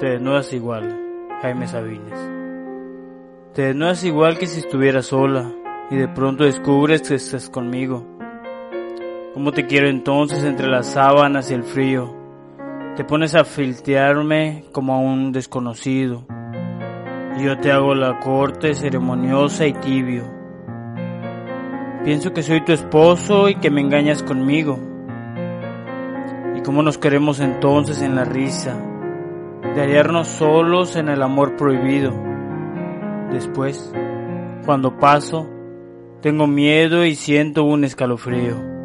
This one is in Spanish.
Te desnudas igual, Jaime Sabines. Te desnudas igual que si estuvieras sola y de pronto descubres que estás conmigo. ¿Cómo te quiero entonces entre las sábanas y el frío? Te pones a filtearme como a un desconocido. Y yo te hago la corte ceremoniosa y tibio. Pienso que soy tu esposo y que me engañas conmigo. ¿Y cómo nos queremos entonces en la risa? De hallarnos solos en el amor prohibido. Después, cuando paso, tengo miedo y siento un escalofrío.